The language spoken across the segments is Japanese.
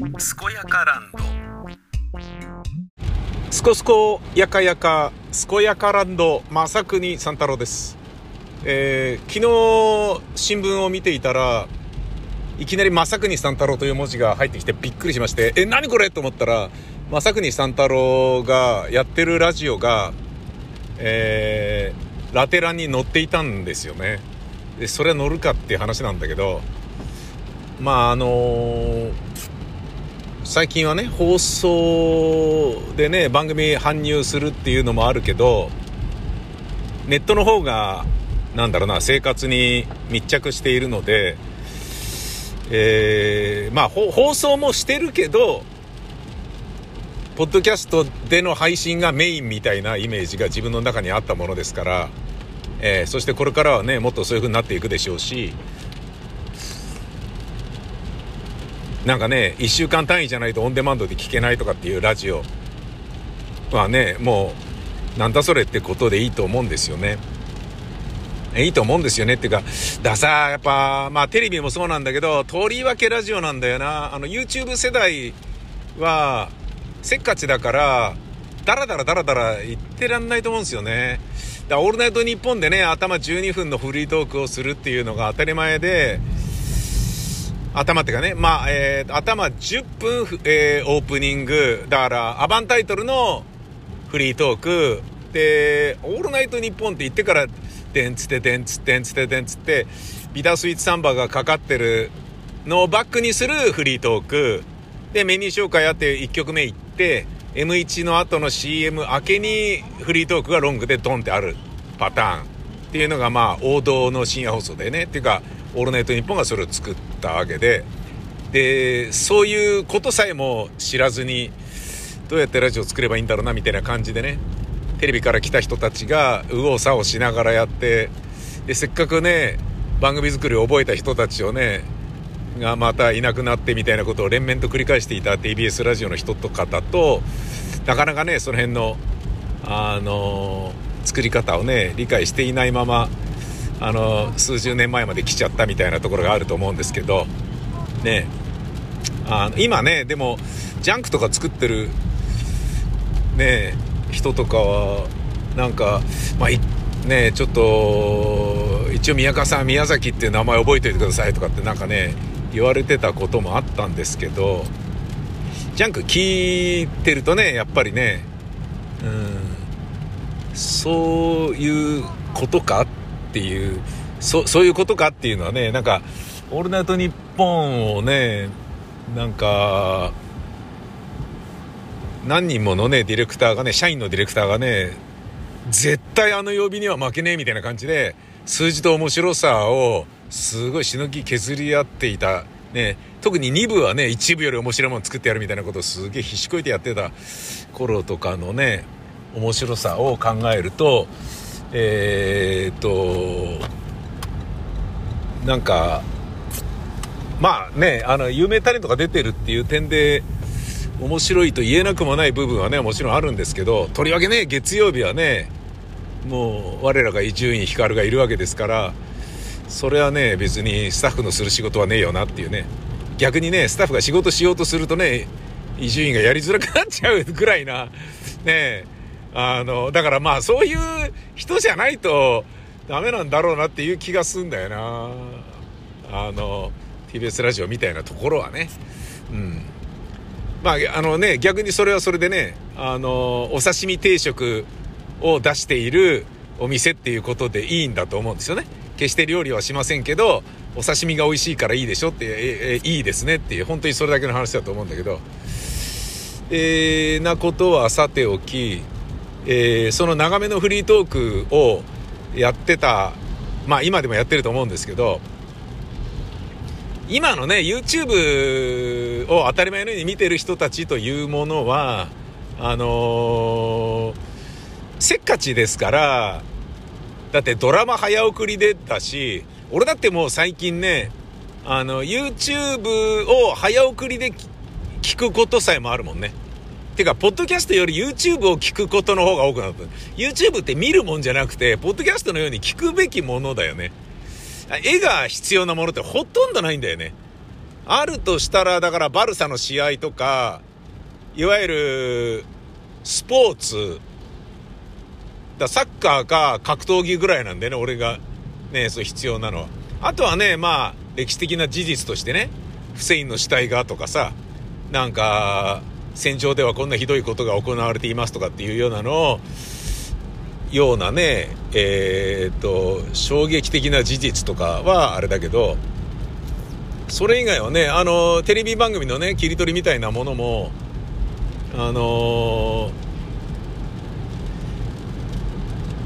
健やかランド。すこすこやかやか健やかランド正国三太郎です、えー昨日新聞を見ていたらいきなり正国三太郎という文字が入ってきてびっくりしましてえ何これと思ったら正国三太郎がやってるラジオがえーラテランに乗っていたんですよね。でそれは乗るかっていう話なんだけどまああのー最近はね放送でね番組搬入するっていうのもあるけどネットの方がなんだろうな生活に密着しているので、えーまあ放送もしてるけどポッドキャストでの配信がメインみたいなイメージが自分の中にあったものですから、えーそしてこれからはねもっとそういう風になっていくでしょうしなんかね1週間単位じゃないとオンデマンドで聞けないとかっていうラジオはねもうなんだそれってことでいいと思うんですよね。いいと思うんですよねっていうか、ださ、やっぱ、まあテレビもそうなんだけど、とりわけラジオなんだよな。あの YouTube 世代は、せっかちだから、ダラダラダラダラ言ってらんないと思うんですよね。だオールナイトニッポンでね、頭12分のフリートークをするっていうのが当たり前で、頭っていうかね、まあ、えー頭10分、えーオープニング、だから、アバンタイトルのフリートーク、で、オールナイトニッポンって言ってから、でんつってでんつってんつってでんつって、ビタスイーツサンバがかかってるのをバックにするフリートーク、で、メニュー紹介あって1曲目行って、M1 の後の CM 明けにフリートークがロングでドンってあるパターン。っていうのがまあ王道の深夜放送でね。っていうか、オールナイトニッポンがそれを作ったわけで、で、そういうことさえも知らずに、どうやってラジオ作ればいいんだろうなみたいな感じでね、テレビから来た人たちが右往左往しながらやって、で、せっかくね、番組作りを覚えた人たちをね、がまたいなくなってみたいなことを連綿と繰り返していた TBS ラジオの人とかだと、なかなかね、その辺の、あの作り方をね、理解していないまま、あの数十年前まで来ちゃったみたいなところがあると思うんですけど、ね、あ今ね、でも、ジャンクとか作ってる、ね、人とかは、なんか、まあ、ね、ちょっと、一応宮川さん、宮崎っていう名前覚えておいてくださいとかってなんかね、言われてたこともあったんですけど、ジャンク聞いてるとね、やっぱりね、うん、そういうことかってっていう、そそういうことかっていうのはね、なんか、オールナイトニッポンをね、なんか、何人ものね、ディレクターがね、社員のディレクターがね、絶対あの曜日には負けねえみたいな感じで、数字と面白さを、すごいしのぎ削り合っていた。ね、特に2部はね、1部より面白いもの作ってやるみたいなことをすげえ必死こいてやってた頃とかのね、面白さを考えると、えー、っと、なんか、まあね、あの、有名タレントが出てるっていう点で、面白いと言えなくもない部分はね、もちろんあるんですけど、とりわけね、月曜日はね、もう、我らが伊集院光がいるわけですから、それはね、別にスタッフのする仕事はねえよなっていうね。逆にね、スタッフが仕事しようとするとね、伊集院がやりづらくなっちゃうぐらいな、ねえあの、だからまあ、そういう人じゃないとダメなんだろうなっていう気がすんだよな。あの、TBS ラジオみたいなところはね。うん。まあ、あのね、逆にそれはそれでね、あの、お刺身定食を出しているお店っていうことでいいんだと思うんですよね。決して料理はしませんけど、お刺身が美味しいからいいでしょって、ええいいですねっていう、本当にそれだけの話だと思うんだけど、えー、なことはさておき、えーその長めのフリートークをやってた、まあ今でもやってると思うんですけど、今のね、YouTube を当たり前のように見てる人たちというものは、あのーせっかちですから、だってドラマ早送りでだし、俺だってもう最近ね、あの、YouTube を早送りで聞くことさえもあるもんね。てか、ポッドキャストより YouTube を聞くことの方が多くなった。YouTube って見るもんじゃなくて、ポッドキャストのように聞くべきものだよね。絵が必要なものってほとんどないんだよね。あるとしたら、だからバルサの試合とか、いわゆる、スポーツ、だサッカーか格闘技ぐらいなんでね、俺が、ね、そう必要なのは。あとはね、まあ、歴史的な事実としてね、フセインの死体がとかさ、なんか、戦場ではこんなひどいことが行われていますとかっていうようなの、ようなね、えー、っと、衝撃的な事実とかはあれだけど、それ以外はね、あの、テレビ番組のね、切り取りみたいなものも、あの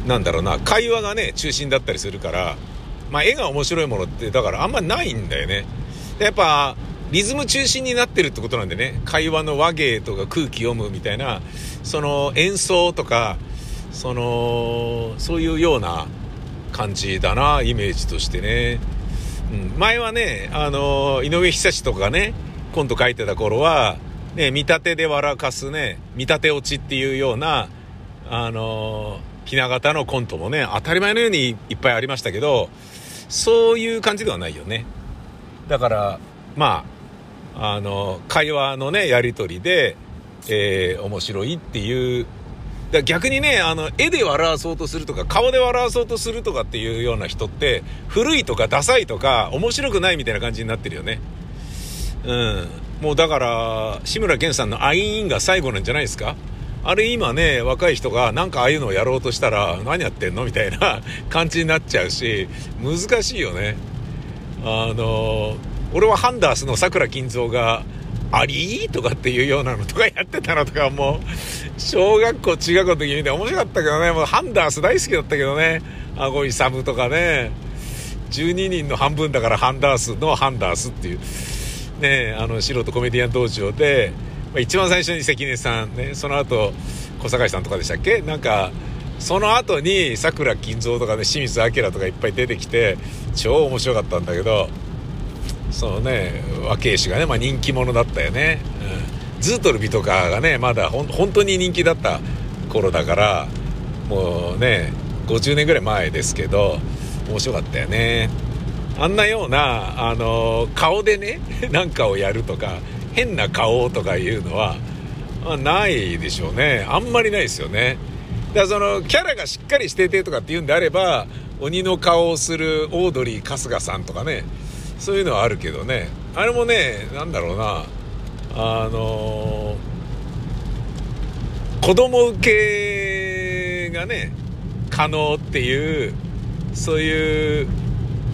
ー、なんだろうな、会話がね、中心だったりするから、まあ、絵が面白いものって、だからあんまないんだよね。やっぱ、リズム中心になってるってことなんでね、会話の和芸とか空気読むみたいな、その演奏とか、その、そういうような感じだな、イメージとしてね。うん、前はね、あの、井上久志とかね、コント書いてた頃は、ね、見立てで笑かすね、見立て落ちっていうような、あの、ひな形のコントもね、当たり前のようにいっぱいありましたけど、そういう感じではないよね。だから、まあ、あの、会話のね、やりとりで、えー、面白いっていうだ逆にね、あの、絵で笑わそうとするとか、顔で笑わそうとするとかっていうような人って、古いとかダサいとか、面白くないみたいな感じになってるよね。うん。もうだから、志村けんさんのアイーンが最後なんじゃないですか？あれ今ね、若い人がなんかああいうのをやろうとしたら、何やってんのみたいな感じになっちゃうし、難しいよね。あの、俺はハンダースの桜金蔵が、ありとかっていうようなのとかやってたのとかもう、小学校、中学校の時見て面白かったけどね、もうハンダース大好きだったけどね、あごいサムとかね、12人の半分だからハンダースのハンダースっていう、ね、あの素人コメディアン道場で、まあ、一番最初に関根さん、ね、その後、小坂井さんとかでしたっけ？なんか、その後に桜金蔵とかね、清水明とかいっぱい出てきて、超面白かったんだけど、そのね和慶氏がね、まあ、人気者だったよね、うん、ズートルビとかがねまだほ本当に人気だった頃だからもうね50年ぐらい前ですけど面白かったよね。あんなようなあの顔でね なんかをやるとか変な顔とかいうのは、まあ、ないでしょうね。あんまりないですよね。だからそのキャラがしっかりしててとかっていうんであれば鬼の顔をするオードリー春日さんとかねそういうのはあるけどね。あれもねなんだろうな。あのー、子供受けがね可能っていうそういう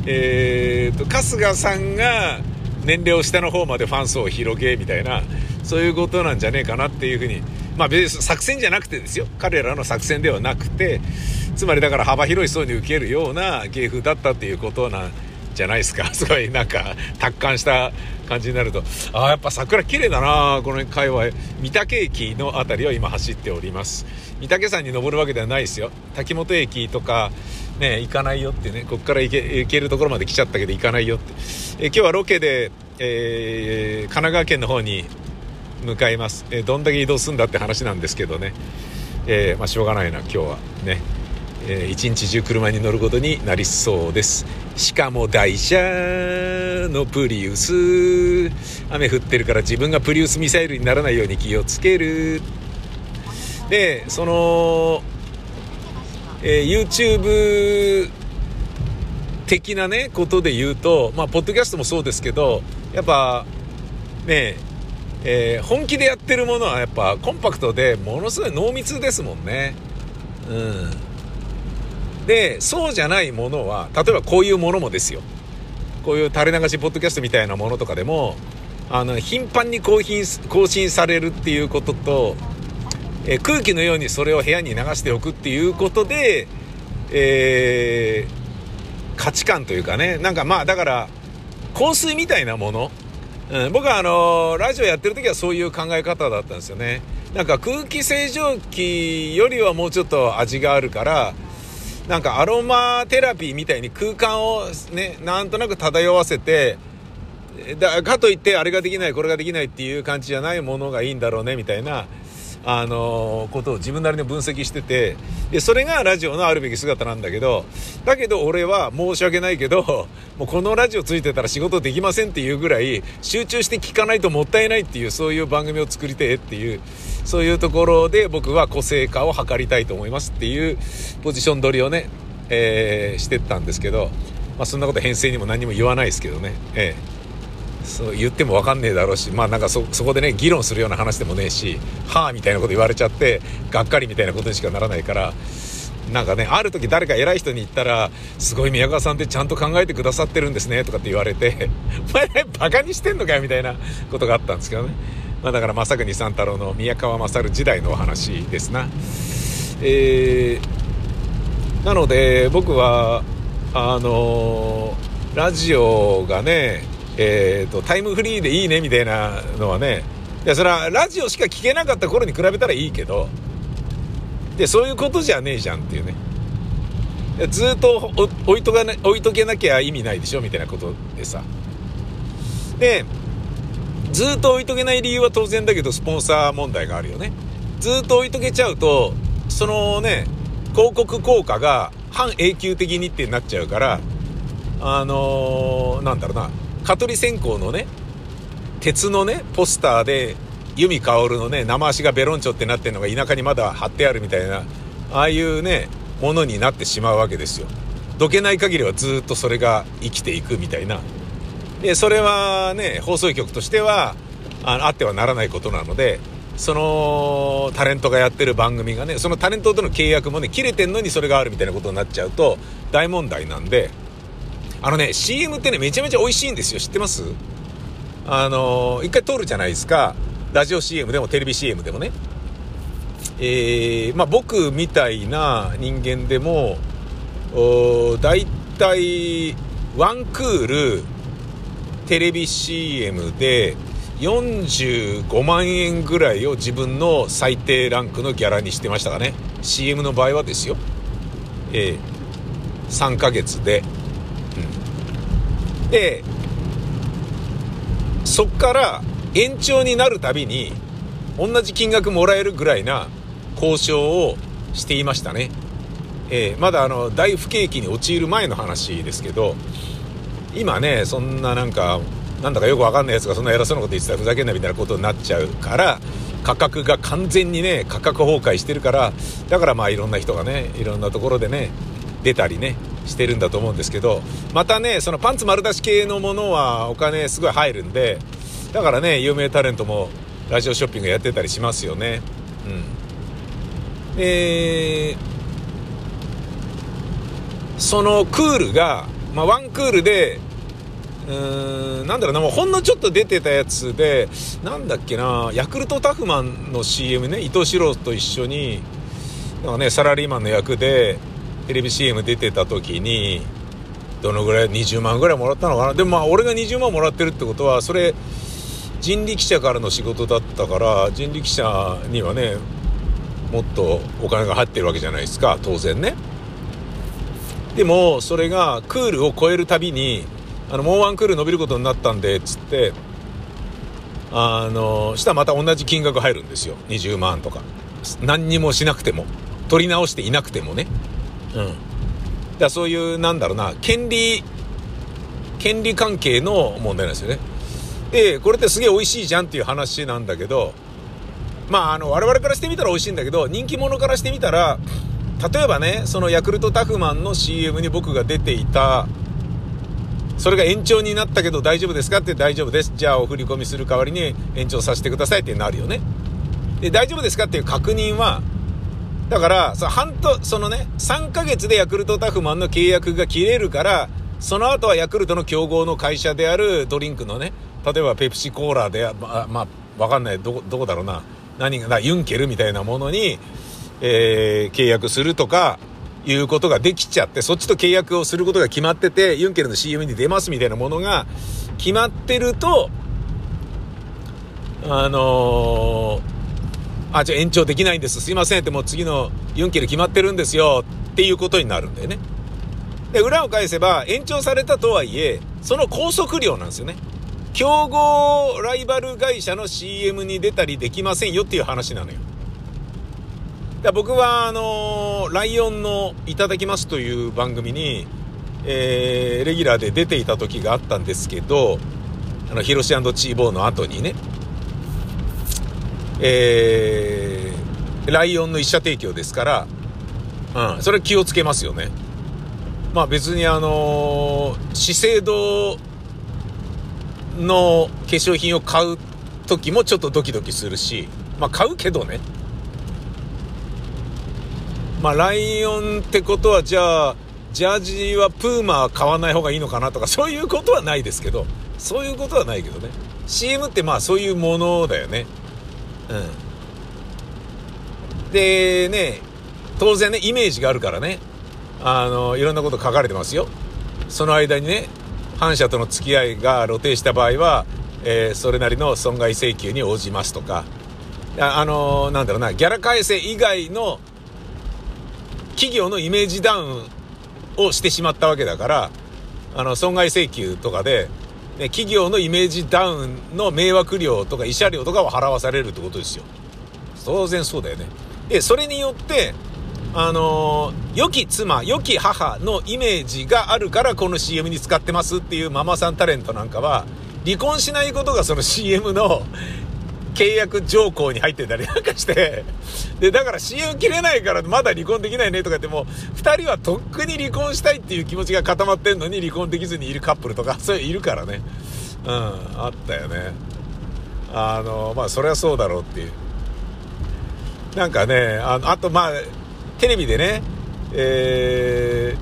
えーと、春日さんが年齢を下の方までファン層を広げみたいなそういうことなんじゃねえかなっていうふうに。まあ別に作戦じゃなくてですよ。彼らの作戦ではなくてつまりだから幅広い層に受けるような芸風だったっていうことなんじゃないですか。すごいなんか達観した感じになると。ああやっぱ桜綺麗だなこの界隈御嶽駅の辺りを今走っております。御嶽山に登るわけではないですよ。滝本駅とかね行かないよってね。こっから行け行けるところまで来ちゃったけど行かないよって。え今日はロケで、えー、神奈川県の方に向かいます、え、どんだけ移動するんだって話なんですけどね、えー、まあ、しょうがないな今日は。ね。えー、一日中車に乗ることになりそうです。しかも台車のプリウス。雨降ってるから自分がプリウスミサイルにならないように気をつける。でその、えー、YouTube 的なねことで言うとまあポッドキャストもそうですけどやっぱねえー、本気でやってるものはやっぱコンパクトでものすごい濃密ですもんね。うん。で、そうじゃないものは、例えばこういうものもですよ。こういう垂れ流しポッドキャストみたいなものとかでも、あの、頻繁に更新、更新されるっていうことと、え空気のようにそれを部屋に流しておくっていうことで、えー、価値観というかね、なんかまあだから、香水みたいなもの、うん、僕はあのラジオやってる時はそういう考え方だったんですよね。なんか空気清浄機よりはもうちょっと味があるから、なんかアロマテラピーみたいに空間をね、なんとなく漂わせて、だかといってあれができないこれができないっていう感じじゃないものがいいんだろうねみたいなあのことを自分なりに分析してて、で、それがラジオのあるべき姿なんだけど、だけど俺は申し訳ないけど、もうこのラジオついてたら仕事できませんっていうぐらい、集中して聞かないともったいないっていう、そういう番組を作りてえっていう、そういうところで僕は個性化を図りたいと思いますっていうポジション取りをね、えー、してったんですけど、まあそんなこと編成にも何も言わないですけどね、えーそう言っても分かんねえだろうしまあなんかそこでね議論するような話でもねえしはあみたいなこと言われちゃってがっかりみたいなことにしかならないからなんかねある時誰か偉い人に言ったら「すごい宮川さんってちゃんと考えてくださってるんですね」とかって言われて「お前ねバカにしてんのかよ」みたいなことがあったんですけどね、まあ、だから正国三太郎の宮川勝時代のお話ですな。えー、なので僕はあのー、ラジオがねえーと、タイムフリーでいいねみたいなのはねいやそれはラジオしか聞けなかった頃に比べたらいいけどでそういうことじゃねえじゃんっていうねずっと置いとか、ね、置いとけなきゃ意味ないでしょみたいなことでさでずっと置いとけない理由は当然だけどスポンサー問題があるよねずっと置いとけちゃうとそのね広告効果が半永久的にってなっちゃうからあのー、なんだろうな蚊取り線香のね、鉄のね、ポスターで、由美薫のね、生足がベロンチョってなってるのが田舎にまだ貼ってあるみたいな、ああいうね、ものになってしまうわけですよ。どけない限りはずっとそれが生きていくみたいな。で、それはね、放送局としては、ああってはならないことなので、そのタレントがやってる番組がね、そのタレントとの契約もね、切れてんのにそれがあるみたいなことになっちゃうと大問題なんで、あのね、CM ってね、めちゃめちゃ美味しいんですよ。知ってます？あのー、一回通るじゃないですか。ラジオ CM でもテレビ CM でもね。えー、まあ僕みたいな人間でも、だいたいワンクールテレビ CM で45万円ぐらいを自分の最低ランクのギャラにしてましたかね。CM の場合はですよ。えー、3ヶ月で。うんでそっから延長になるたびに同じ金額もらえるぐらいな交渉をしていましたね、えー、まだあの大不景気に陥る前の話ですけど今ねそんななんかなんだかよくわかんないやつがそんな偉そうなこと言ってたらふざけんなみたいなことになっちゃうから価格が完全にね価格崩壊してるからだからまあいろんな人がねいろんなところでね出たりねしてるんだと思うんですけどまたねそのパンツ丸出し系のものはお金すごい入るんでだからね有名タレントもラジオショッピングやってたりしますよね。うん。でそのクールが、まあ、ワンクールでうーんなんだろうなもうほんのちょっと出てたやつでなんだっけなヤクルトタフマンの CM ね伊藤四郎と一緒になんかねサラリーマンの役でテレビ CM 出てた時にどのぐらい20万ぐらいもらったのかな。でもまあ俺が20万もらってるってことはそれ人力車からの仕事だったから人力車にはねもっとお金が入ってるわけじゃないですか当然ね。でもそれがクールを超えるたびにあのもうワンクール伸びることになったんでっつってあのしたらまた同じ金額入るんですよ。20万とか。何にもしなくても。取り直していなくてもね。うん。だそういうなんだろうな。権利権利関係の問題なんですよね。でこれってすげえ美味しいじゃんっていう話なんだけどまああの我々からしてみたら美味しいんだけど人気者からしてみたら例えばねそのヤクルトタフマンの CM に僕が出ていた。それが延長になったけど大丈夫ですかって大丈夫です。じゃあお振り込みする代わりに延長させてくださいってなるよね。で大丈夫ですかっていう確認はだから、その半と、そのね、3ヶ月でヤクルトタフマンの契約が切れるから、その後はヤクルトの競合の会社であるドリンクのね、例えばペプシコーラで、まあ、まあ、わかんない、どこ、どこだろうな。何がな、ユンケルみたいなものに、えー、契約するとか、いうことができちゃって、そっちと契約をすることが決まってて、ユンケルの CM に出ますみたいなものが決まってると、あのーあ、じゃあ延長できないんです。すいませんって、もう次のユンケル決まってるんですよっていうことになるんだよね。で、裏を返せば、延長されたとはいえ、その拘束料なんですよね。競合ライバル会社の CM に出たりできませんよっていう話なのよ。だ僕は、あのー、ライオンのいただきますという番組に、えー、レギュラーで出ていた時があったんですけど、あの、ヒロシチーボーの後にね、えー、ライオンの一社提供ですから、うん、それ気をつけますよね。まあ別にあのー、資生堂の化粧品を買う時もちょっとドキドキするし、まあ買うけどね。まあライオンってことはじゃあ、ジャージはプーマは買わない方がいいのかなとかそういうことはないですけど、そういうことはないけどね。CM ってまあそういうものだよね。うん。でね、当然ね、イメージがあるからね。あの、いろんなこと書かれてますよ。その間にね、反社との付き合いが露呈した場合は、えー、それなりの損害請求に応じますとか、あのなんだろうな、ギャラ改正以外の企業のイメージダウンをしてしまったわけだから、あの、損害請求とかで、ね、企業のイメージダウンの迷惑料とか慰謝料とかは払わされるってことですよ。当然そうだよね。で、それによって、あのー、良き妻、良き母のイメージがあるからこの CM に使ってますっていうママさんタレントなんかは、離婚しないことがその CM の契約条項に入ってたりなんかして、で、だから CM 切れないからまだ離婚できないねとかってもう、二人はとっくに離婚したいっていう気持ちが固まってんのに離婚できずにいるカップルとか、そういういるからね。うん、あったよね。あの、まあそれはそうだろうっていう。なんかね、あの、あとまあ、テレビでね、え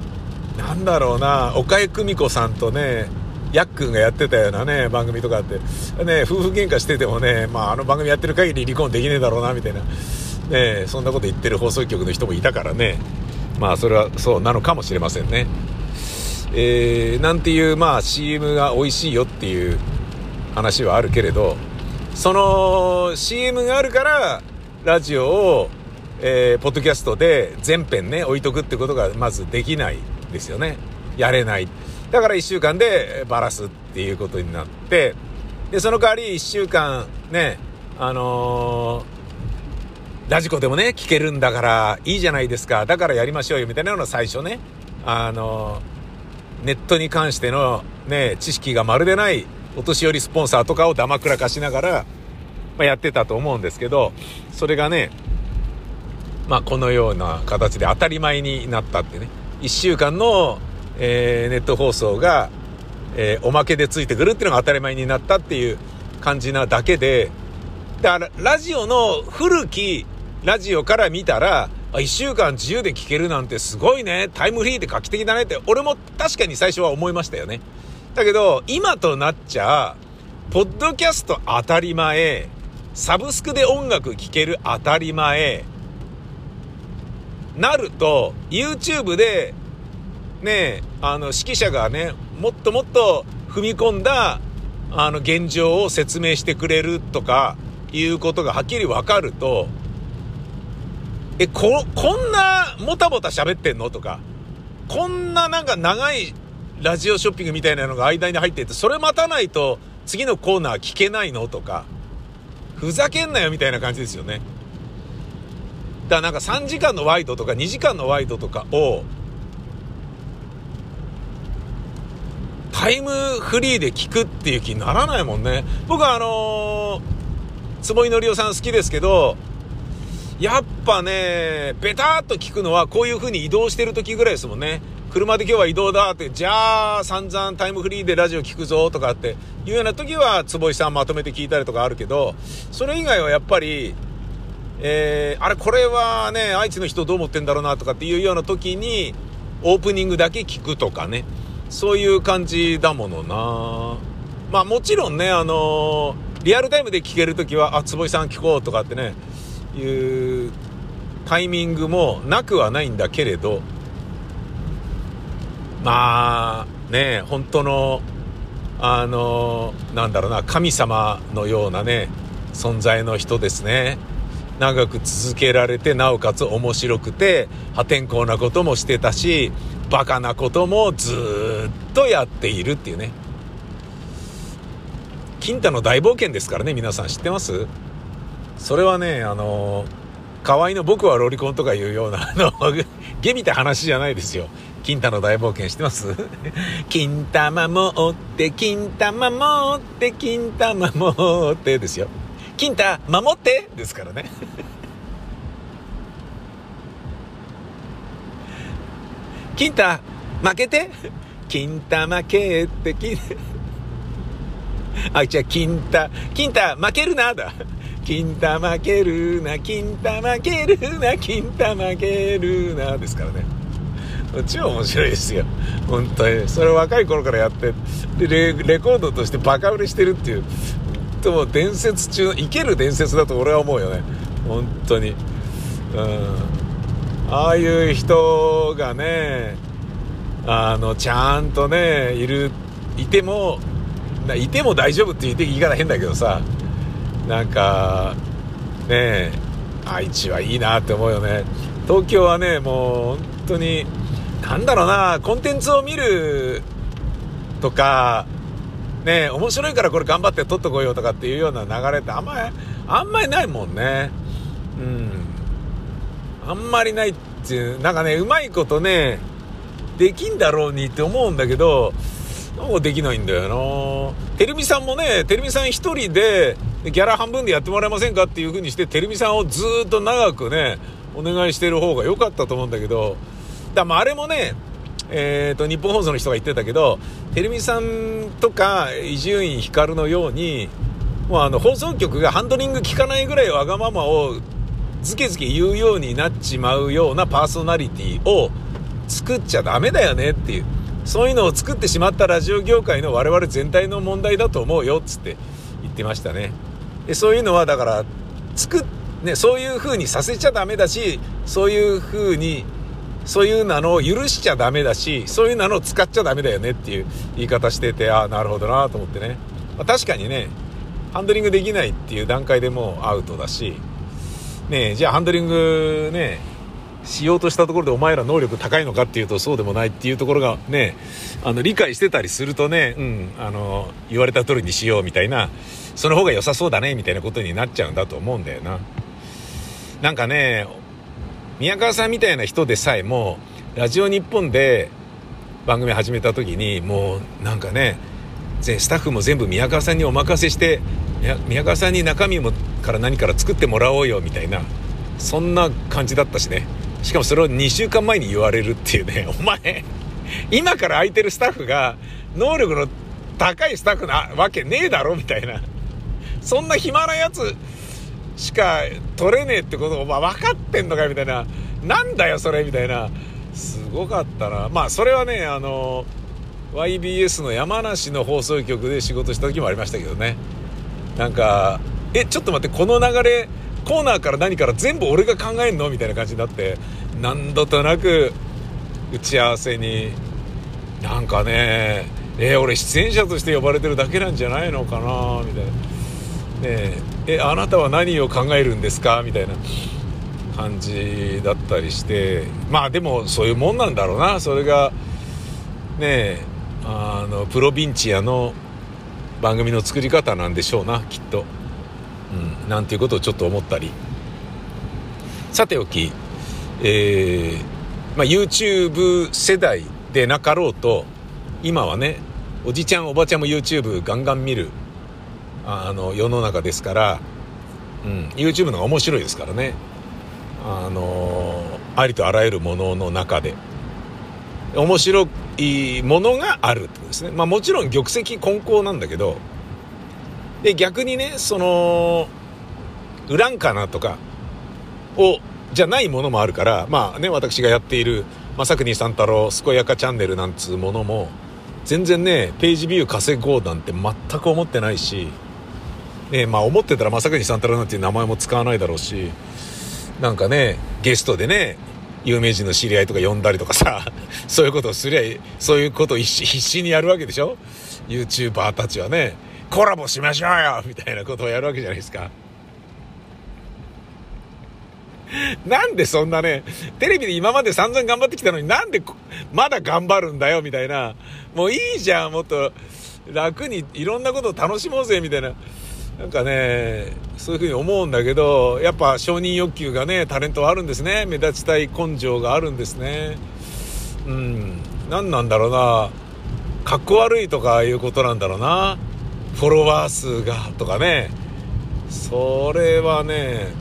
ー、なんだろうな、岡江久美子さんとね、やっくんがやってたようなね、番組とかって、ね、夫婦喧嘩しててもね、まあ、あの番組やってる限り離婚できねえだろうな、みたいな、ね、そんなこと言ってる放送局の人もいたからね、まあ、それはそうなのかもしれませんね。えー、なんていう、まあ、CM が美味しいよっていう話はあるけれど、その CM があるから、ラジオをえー、ポッドキャストで全編ね、置いとくってことがまずできないですよね。やれない。だから1週間でバラすっていうことになって、で、その代わり1週間ね、あのー、ラジコでもね、聞けるんだからいいじゃないですか。だからやりましょうよみたいなのを最初ね、あの、ネットに関してのね、知識がまるでないお年寄りスポンサーとかをだまくらかしながら、まあ、やってたと思うんですけど、それがね、まあ、このような形で当たり前になったってね。1週間の、えー、ネット放送が、えー、おまけでついてくるっていうのが当たり前になったっていう感じなだけで、だからラジオの古きラジオから見たら、1週間自由で聴けるなんてすごいね。タイムフリーで画期的だねって、俺も確かに最初は思いましたよね。だけど、今となっちゃ、ポッドキャスト当たり前、サブスクで音楽聴ける当たり前、なると、YouTube で、ね、あの、指揮者がね、もっともっと踏み込んだ、あの、現状を説明してくれるとか、いうことがはっきりわかると、え、こ、こんなもたもた喋ってんのとか、こんななんか長いラジオショッピングみたいなのが間に入ってて、それ待たないと次のコーナー聞けないのとか、ふざけんなよみたいな感じですよね。だかなんか3時間のワイドとか2時間のワイドとかを、タイムフリーで聞くっていう気にならないもんね。僕はあのー、坪井のりおさん好きですけど、やっぱね、ベターっと聞くのはこういう風に移動してる時ぐらいですもんね。車で今日は移動だって、じゃあ散々タイムフリーでラジオ聞くぞとかっていうような時は坪井さんまとめて聞いたりとかあるけど、それ以外はやっぱりえー、あれこれはね、愛知の人どう思ってんだろうなとかっていうような時に、オープニングだけ聞くとかね、そういう感じだものなまあもちろんね、あのー、リアルタイムで聞ける時は、あ、坪井さん聞こうとかってね、いうタイミングもなくはないんだけれど、まあ、ね、本当の、あのー、なんだろうな、神様のようなね、存在の人ですね。長く続けられて、なおかつ面白くて、破天荒なこともしてたし、バカなこともずっとやっているっていうね。金太の大冒険ですからね、皆さん知ってます？それはね、あの河合の僕はロリコンとかいうような、あの、ゲみた話じゃないですよ。金太の大冒険知ってます？金玉持って、金玉持って、金玉持ってですよ。金太守って？ですからね。金太負けて？金太負けって金、あ、じゃあ金太、金太負けるなだ。金太負けるな、金太負けるな、金太負けるな、ですからね。超面白いですよ。本当に。それ若い頃からやって、でレ、レコードとしてバカ売れしてるっていう、とも伝説中の、生ける伝説だと俺は思うよね。本当に。うん。ああいう人がね、あの、ちゃんとね、いる、いても、いても大丈夫って言い方変だけどさ、なんかね愛知はいいなって思うよね。東京はねもう本当になんだろうなコンテンツを見るとかね面白いからこれ頑張って撮っとこうよとかっていうような流れってあんまりあんまりないもんね。うん。あんまりないっていうなんかねうまいことねできんだろうにって思うんだけどなんかできないんだよな。てるみさんもねてるみさん一人でギャラ半分でやってもらえませんかっていう風にして、てるみさんをずっと長くね、お願いしてる方が良かったと思うんだけど、だまああれもね、えっ、ー、と、日本放送の人が言ってたけど、てるみさんとか伊集院光のように、もうあの、放送局がハンドリング効かないぐらいわがままをずけずけ言うようになっちまうようなパーソナリティを作っちゃダメだよねっていう。そういうのを作ってしまったラジオ業界の我々全体の問題だと思うよっつって言ってましたね。でそういうのはだから作っね、そういう風にさせちゃダメだしそういう風にそういうなのを許しちゃダメだしそういうなのを使っちゃダメだよねっていう言い方しててああなるほどなと思ってね、まあ、確かにねハンドリングできないっていう段階でもうアウトだしねじゃあハンドリングねしようとしたところでお前ら能力高いのかっていうとそうでもないっていうところがねあの理解してたりするとね、うん、あの言われた通りにしようみたいなその方が良さそうだねみたいなことになっちゃうんだと思うんだよな。なんかね宮川さんみたいな人でさえもラジオ日本で番組始めた時にもうなんかねスタッフも全部宮川さんにお任せして宮川さんに中身もから何から作ってもらおうよみたいなそんな感じだったしねしかもそれを2週間前に言われるっていうね お前今から空いてるスタッフが能力の高いスタッフなわけねえだろみたいなそんな暇なやつしか取れねえってことを、まあ、分かってんのかみたいな。なんだよ、それみたいな。すごかったな。まあ、それはね、あの、YBS の山梨の放送局で仕事した時もありましたけどね。なんか、え、ちょっと待って、この流れ、コーナーから何から全部俺が考えんのみたいな感じになって、何度となく打ち合わせに、なんかね、えー、俺出演者として呼ばれてるだけなんじゃないのかなみたいな。ねえあなたは何を考えるんですか？みたいな。感じだったりして。まあでもそういうもんなんだろうな。それがねあのプロヴィンチアの番組の作り方なんでしょうなきっと、うん、なんていうことをちょっと思ったり。さておき、えーまあ、YouTube 世代でなかろうと今はねおじちゃんおばちゃんも YouTube ガンガン見るあの世の中ですから、うん、YouTube の方が面白いですからね。あのありとあらゆるものの中で面白いものがあるってことですね。まあもちろん玉石混交なんだけどで逆にねそのウランカナとかをじゃないものもあるからまあね私がやっている正国三太郎健やかチャンネルなんつうものも全然ねページビュー稼ごうなんて全く思ってないしねまあ思ってたら正国さん太郎なんていう名前も使わないだろうしなんかねゲストでね有名人の知り合いとか呼んだりとかさ そういうことをすりゃそういうことを必死にやるわけでしょ？YouTuber たちはね。コラボしましょうよみたいなことをやるわけじゃないですかなんでそんなね、テレビで今まで散々頑張ってきたのになんでまだ頑張るんだよみたいな。もういいじゃん、もっと楽にいろんなことを楽しもうぜみたいな。なんかね、そういうふうに思うんだけど、やっぱ承認欲求がね、タレントはあるんですね。目立ちたい根性があるんですね。うん。何なんだろうな。かっこ悪いとかいうことなんだろうな。フォロワー数がとかね。それはね、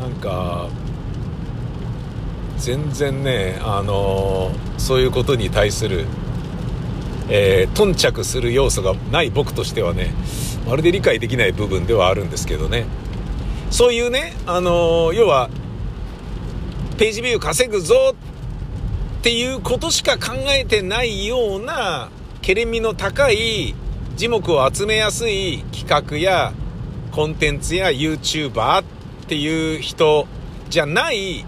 なんか、全然ね、あのそういうことに対する、えー、頓着する要素がない僕としてはね、まるで理解できない部分ではあるんですけどね。そういうね、あの要は、ページビュー稼ぐぞっていうことしか考えてないような、けれみの高い字幕を集めやすい企画やコンテンツや YouTuber っていう人じゃない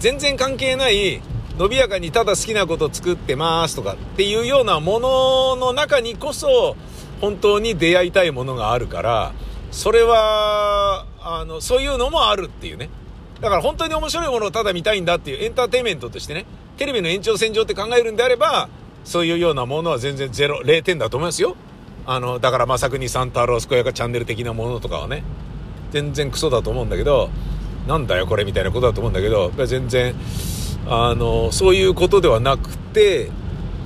全然関係ない伸びやかにただ好きなこと作ってますとかっていうようなものの中にこそ本当に出会いたいものがあるからそれはあのそういうのもあるっていうねだから本当に面白いものをただ見たいんだっていうエンターテインメントとしてねテレビの延長線上って考えるんであればそういうようなものは全然ゼロ0点だと思いますよ。あのだから正国さん太郎健やかチャンネル的なものとかはね全然クソだと思うんだけどなんだよこれみたいなことだと思うんだけど全然あのそういうことではなくて、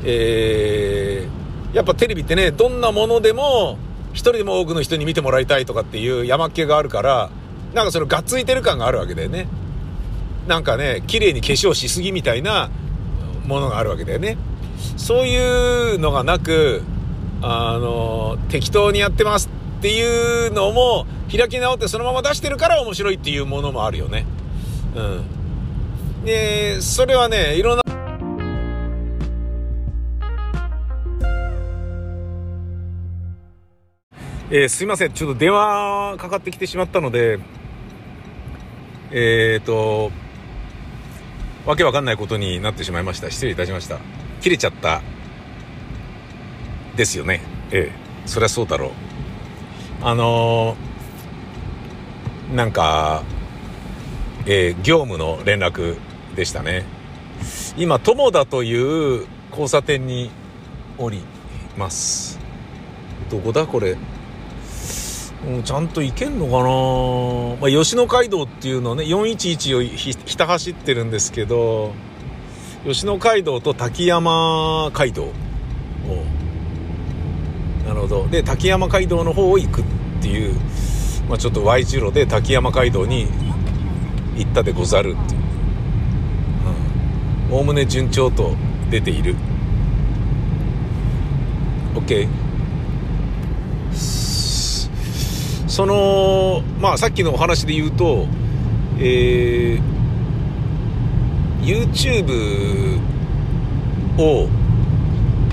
えー、やっぱテレビってねどんなものでも一人でも多くの人に見てもらいたいとかっていう山っ気があるからなんかそのがっついてる感があるわけだよね。なんかね綺麗に化粧しすぎみたいなものがあるわけだよね。そういうのがなくあの適当にやってますっていうのも開き直ってそのまま出してるから面白いっていうものもあるよね。うん。で、それはね、いろんな、えー、すいません。ちょっと電話かかってきてしまったので、えっ、ー、と、わけわかんないことになってしまいました。失礼いたしました。切れちゃった。ですよね。ええ。そりゃそうだろう。あのーなんか、えー、業務の連絡でしたね。今、友田という交差点におります。どこだこれ？うん、ちゃんと行けんのかな？まあ、吉野街道っていうのね、411をひた走ってるんですけど、吉野街道と滝山街道、ど。で、滝山街道の方を行くっていう、まあ、ちょっと Y 字路で滝山街道に行ったでござるっていう。おおむね順調と出ている。OK そのまあさっきのお話で言うとえー、YouTube を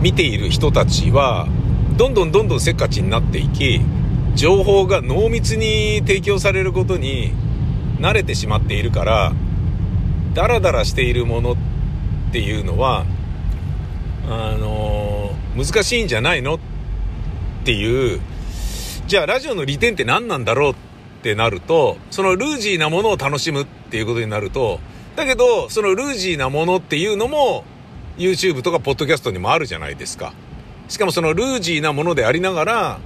見ている人たちはどんどんどんどんせっかちになっていき情報が濃密に提供されることに慣れてしまっているからダラダラしているものっていうのはあの、難しいんじゃないのっていうじゃあラジオの利点って何なんだろうってなるとそのルージーなものを楽しむっていうことになるとだけどそのルージーなものっていうのも YouTube とかポッドキャストにもあるじゃないですか。しかもそのルージーなものでありながら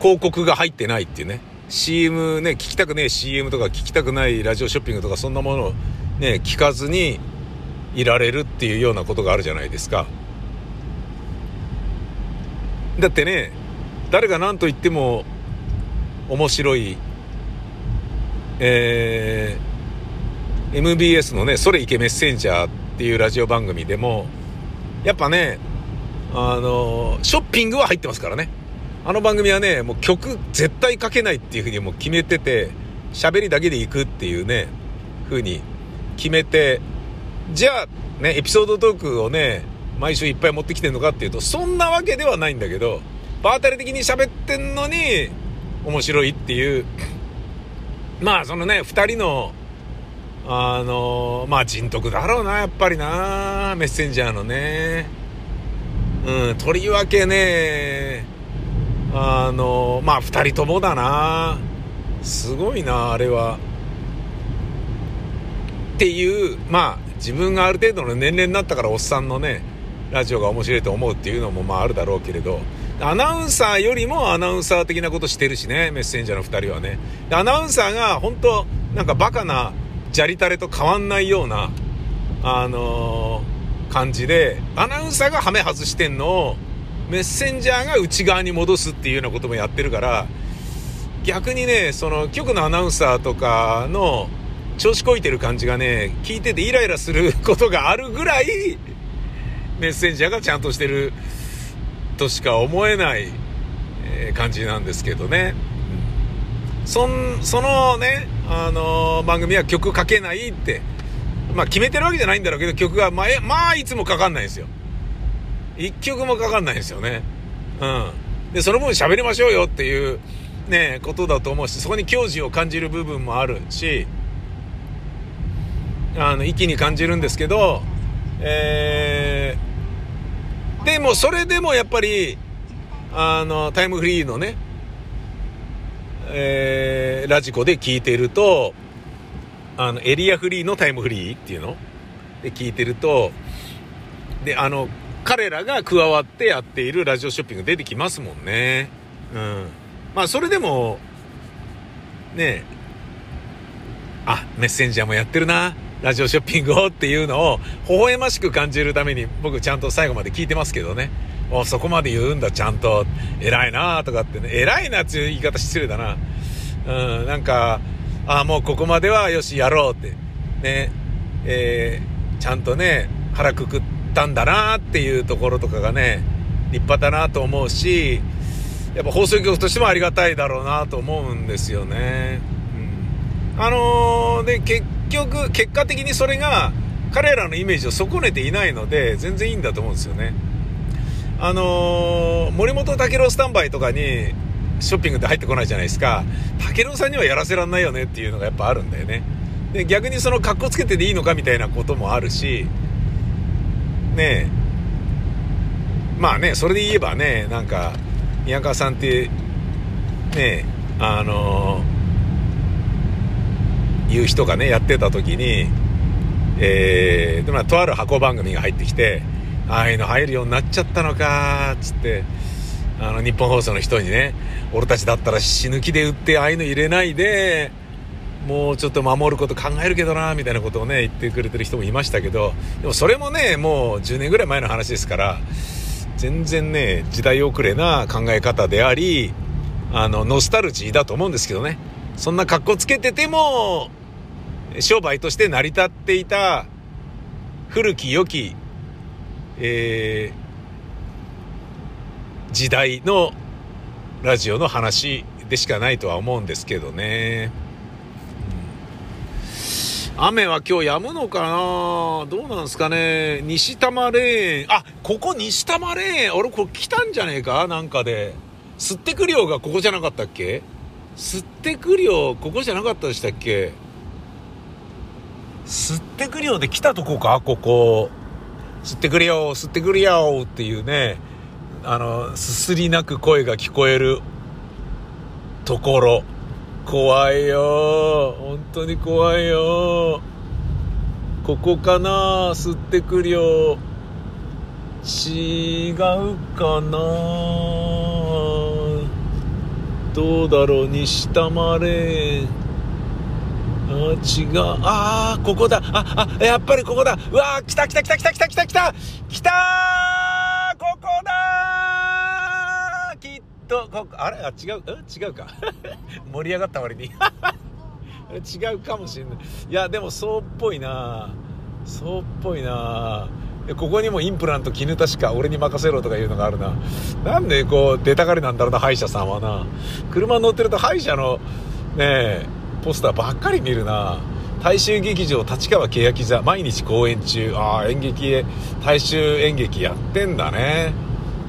広告が入ってないっていうね。CM ね聞きたくねえ CM とか聞きたくないラジオショッピングとかそんなものをね聞かずにいられるっていうようなことがあるじゃないですか。だってね誰が何と言っても面白いえー、MBS のね「それいけメッセンジャー」っていうラジオ番組でもやっぱねあのショッピングは入ってますからねあの番組はね、もう曲絶対かけないっていうふうにもう決めてて、喋りだけで行くっていうね、風に決めて、じゃあ、ね、エピソードトークをね、毎週いっぱい持ってきてんのかっていうと、そんなわけではないんだけど、場当たり的に喋ってんのに、面白いっていう、まあそのね、二人の、あのまあ人徳だろうな、やっぱりな、メッセンジャーのね。うん、とりわけね、あのまあ2人ともだな。すごいなあれは。っていうまあ自分がある程度の年齢になったからおっさんのねラジオが面白いと思うっていうのもまああるだろうけれど。アナウンサーよりもアナウンサー的なことしてるしね、メッセンジャーの2人はね。アナウンサーが本当なんかバカなジャリタレと変わんないような、あのー、感じで、アナウンサーがハメ外してんのを、メッセンジャーが内側に戻すっていうようなこともやってるから、逆にね、その局のアナウンサーとかの調子こいてる感じがね、聞いててイライラすることがあるぐらい、メッセンジャーがちゃんとしてるとしか思えない、感じなんですけどね。そん、そのね、あのー、番組は曲かけないって、まあ決めてるわけじゃないんだろうけど、曲が、まあ、まあ、いつもかかんないんですよ。一曲もかかんないんですよね。うん。で、その分喋りましょうよっていう、ね、ことだと思うし、そこに矜持を感じる部分もあるし、あの、息に感じるんですけど、えー、でもそれでもやっぱり、あの、タイムフリーのね、えー、ラジコで聞いてると、あの、エリアフリーのタイムフリーっていうの？で聞いてると、で、あの、彼らが加わってやっているラジオショッピング出てきますもんね。うん。まあ、それでも、ねあ、メッセンジャーもやってるな。ラジオショッピングをっていうのを微笑ましく感じるために僕ちゃんと最後まで聞いてますけどね。おそこまで言うんだ、ちゃんと。偉いなとかってね。偉いなっていう言い方失礼だな。うん、なんか、ああもうここまではよし、やろうって。ね。えー、ちゃんとね、腹くくったんだなっていうところとかがね、立派だなと思うし、やっぱ放送局としてもありがたいだろうなと思うんですよね。うん、あのー、で、結局、結果的にそれが彼らのイメージを損ねていないので、全然いいんだと思うんですよね。あのー、森本武郎スタンバイとかにショッピングって入ってこないじゃないですか。武郎さんにはやらせらんないよねっていうのがやっぱあるんだよね。で、逆にその格好つけてでいいのかみたいなこともあるし、ねえ、まあね、それで言えばね、なんか、宮川さんって、ね、あのー、いう人がね、やってた時に、えー、でもとある箱番組が入ってきて、ああいうの入るようになっちゃったのかっ、つって、あの、日本放送の人にね、俺たちだったら死ぬ気で売って、ああいうの入れないで、もうちょっと守ること考えるけどな、みたいなことをね、言ってくれてる人もいましたけど、でもそれもね、もう10年ぐらい前の話ですから、全然ね、時代遅れな考え方であり、あの、ノスタルジーだと思うんですけどね。そんな格好つけてても、商売として成り立っていた古き良きえー、時代のラジオの話でしかないとは思うんですけどね。雨は今日止むのかな？どうなんですかね？西多摩レーン。あ、ここ西多摩レーン。俺これ来たんじゃねえか？なんかで。吸ってく量がここじゃなかったっけ？吸ってく量ここじゃなかったでしたっけ？吸ってく量で来たとこか？ここ。吸ってくれよ吸ってくれよっていうねあのすすり泣く声が聞こえるところ。怖いよ。本当に怖いよ。ここかな？吸ってくるよ。違うかな？どうだろう？西多摩レーンあ違う。ああここだ。ああやっぱりここだ。うわー来た来た来た来た来た来た来た来たここだとこあれ？あ違う？違うか。盛り上がった割に。違うかもしれない。いやでもそうっぽいな。そうっぽいな。ここにもインプラント絹田しか俺に任せろとかいうのがあるな。なんでこう出たがりなんだろうな歯医者さんはな。車乗ってると歯医者のねえポスターばっかり見るな。大衆劇場立川欅座毎日公演中。ああ演劇へ大衆演劇やってんだね。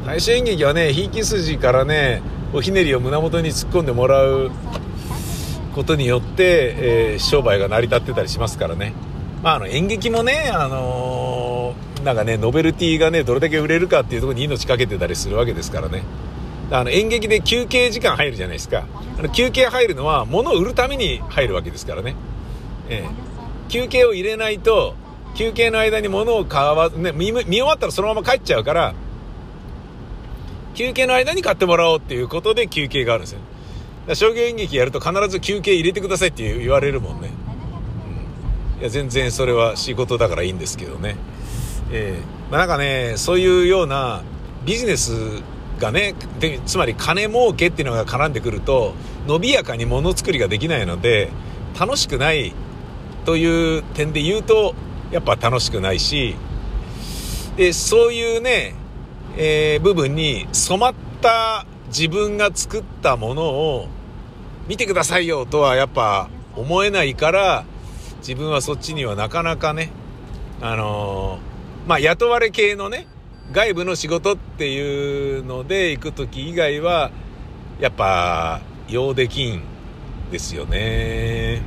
大衆演劇はねひいき筋からねおひねりを胸元に突っ込んでもらうことによって、えー、商売が成り立ってたりしますからね。まああの演劇もねあのー、なんかねノベルティがねどれだけ売れるかっていうとこに命かけてたりするわけですからね。あの演劇で休憩時間入るじゃないですか。あの休憩入るのは物を売るために入るわけですからね、えー、休憩を入れないと休憩の間に物を買わず、ね、見終わったらそのまま帰っちゃうから休憩の間に買ってもらおうっていうことで休憩があるんですよ。証言演劇やると必ず休憩入れてくださいって言われるもんね。うん、いや、全然それは仕事だからいいんですけどね。えー、まあ、なんかね、そういうようなビジネスがね、で、つまり金儲けっていうのが絡んでくると、伸びやかにものづくりができないので、楽しくないという点で言うと、やっぱ楽しくないし、で、そういうね、えー、部分に染まった自分が作ったものを見てくださいよとはやっぱ思えないから、自分はそっちにはなかなかね、あのー、まあ、雇われ系のね、外部の仕事っていうので行く時以外は、やっぱ、用できんですよね。